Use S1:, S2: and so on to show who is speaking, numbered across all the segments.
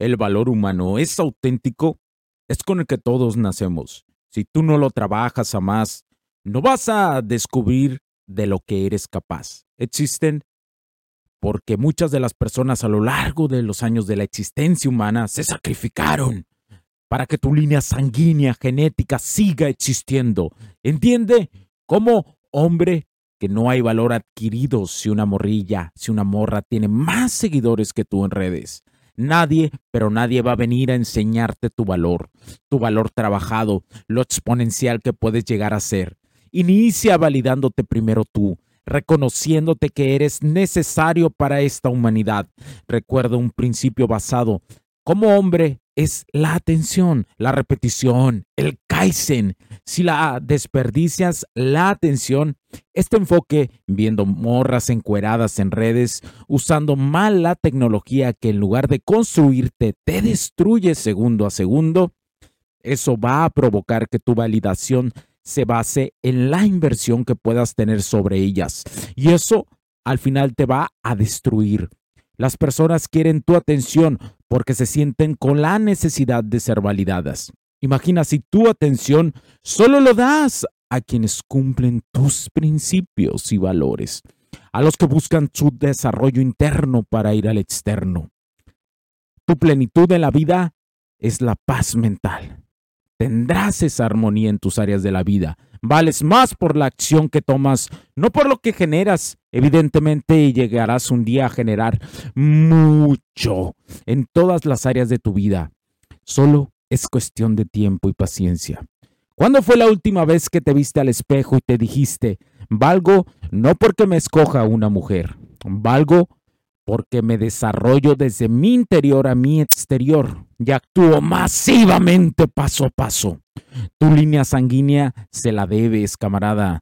S1: El valor humano es auténtico, es con el que todos nacemos. Si tú no lo trabajas a más, no vas a descubrir de lo que eres capaz. Existen porque muchas de las personas a lo largo de los años de la existencia humana se sacrificaron para que tu línea sanguínea genética siga existiendo. ¿Entiende? Como hombre que no hay valor adquirido si una morrilla, si una morra tiene más seguidores que tú en redes. Nadie, pero nadie va a venir a enseñarte tu valor, tu valor trabajado, lo exponencial que puedes llegar a ser. Inicia validándote primero tú, reconociéndote que eres necesario para esta humanidad. Recuerda un principio basado como hombre es la atención, la repetición, el kaizen. Si la desperdicias la atención, este enfoque, viendo morras encueradas en redes, usando mal la tecnología que en lugar de construirte te destruye segundo a segundo, eso va a provocar que tu validación se base en la inversión que puedas tener sobre ellas. Y eso al final te va a destruir. Las personas quieren tu atención porque se sienten con la necesidad de ser validadas. Imagina si tu atención solo lo das a quienes cumplen tus principios y valores, a los que buscan su desarrollo interno para ir al externo. Tu plenitud en la vida es la paz mental. Tendrás esa armonía en tus áreas de la vida, Vales más por la acción que tomas, no por lo que generas. Evidentemente llegarás un día a generar mucho en todas las áreas de tu vida. Solo es cuestión de tiempo y paciencia. ¿Cuándo fue la última vez que te viste al espejo y te dijiste, valgo no porque me escoja una mujer, valgo porque me desarrollo desde mi interior a mi exterior y actúo masivamente paso a paso. Tu línea sanguínea se la debes, camarada.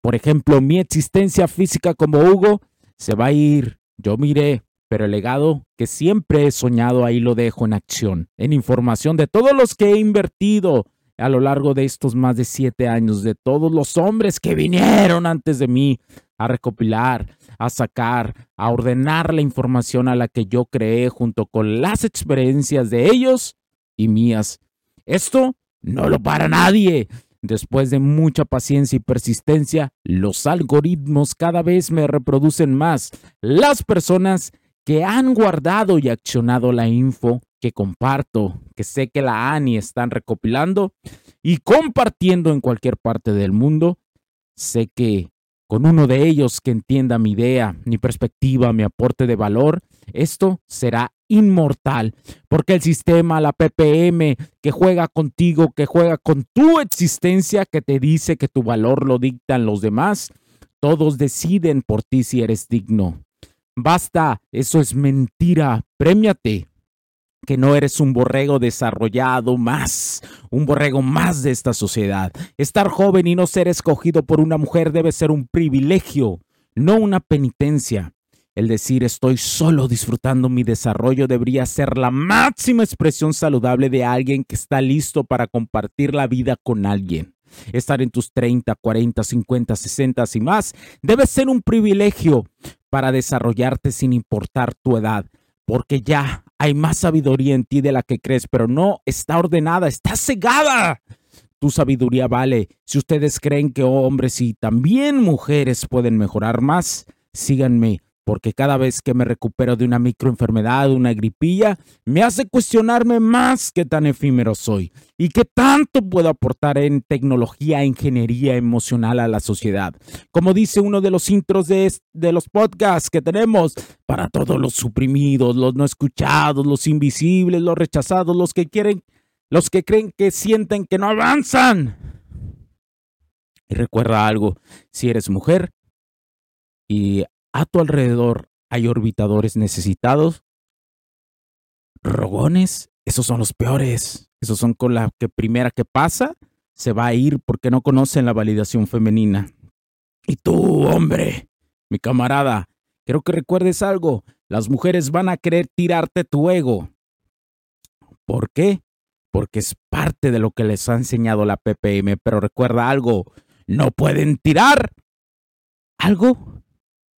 S1: Por ejemplo, mi existencia física como Hugo se va a ir, yo miré, pero el legado que siempre he soñado ahí lo dejo en acción, en información de todos los que he invertido a lo largo de estos más de siete años, de todos los hombres que vinieron antes de mí a recopilar, a sacar, a ordenar la información a la que yo creé junto con las experiencias de ellos y mías. Esto no lo para nadie. Después de mucha paciencia y persistencia, los algoritmos cada vez me reproducen más. Las personas que han guardado y accionado la info que comparto, que sé que la han y están recopilando y compartiendo en cualquier parte del mundo, sé que con uno de ellos que entienda mi idea, mi perspectiva, mi aporte de valor, esto será inmortal, porque el sistema, la PPM, que juega contigo, que juega con tu existencia, que te dice que tu valor lo dictan los demás, todos deciden por ti si eres digno. Basta, eso es mentira, premiate, que no eres un borrego desarrollado más, un borrego más de esta sociedad. Estar joven y no ser escogido por una mujer debe ser un privilegio, no una penitencia. El decir estoy solo disfrutando mi desarrollo debería ser la máxima expresión saludable de alguien que está listo para compartir la vida con alguien. Estar en tus 30, 40, 50, 60 y más debe ser un privilegio para desarrollarte sin importar tu edad, porque ya hay más sabiduría en ti de la que crees, pero no está ordenada, está cegada. Tu sabiduría vale. Si ustedes creen que hombres y también mujeres pueden mejorar más, síganme porque cada vez que me recupero de una microenfermedad, una gripilla, me hace cuestionarme más qué tan efímero soy y qué tanto puedo aportar en tecnología ingeniería emocional a la sociedad. Como dice uno de los intros de, de los podcasts que tenemos, para todos los suprimidos, los no escuchados, los invisibles, los rechazados, los que quieren, los que creen que sienten que no avanzan. Y recuerda algo, si eres mujer y a tu alrededor hay orbitadores necesitados, rogones, esos son los peores. Esos son con la que primera que pasa se va a ir porque no conocen la validación femenina. Y tú, hombre, mi camarada, quiero que recuerdes algo. Las mujeres van a querer tirarte tu ego. ¿Por qué? Porque es parte de lo que les ha enseñado la PPM. Pero recuerda algo, no pueden tirar algo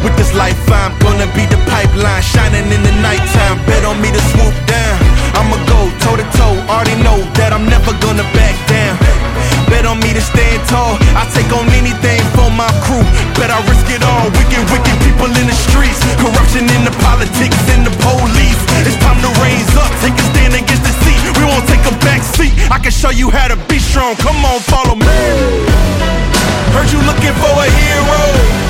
S1: With this life, I'm gonna be the pipeline, shining in the nighttime. Bet on me to swoop down. I'ma go toe to toe. Already know that I'm never gonna back down. Bet on me to stand tall. I take on anything for my crew. Bet I risk it all. Wicked, wicked people in the streets. Corruption in the politics and the police. It's time to raise up, take a stand against the seat. We won't take a back seat. I can show you how to be strong. Come on, follow me. Heard you looking for a hero.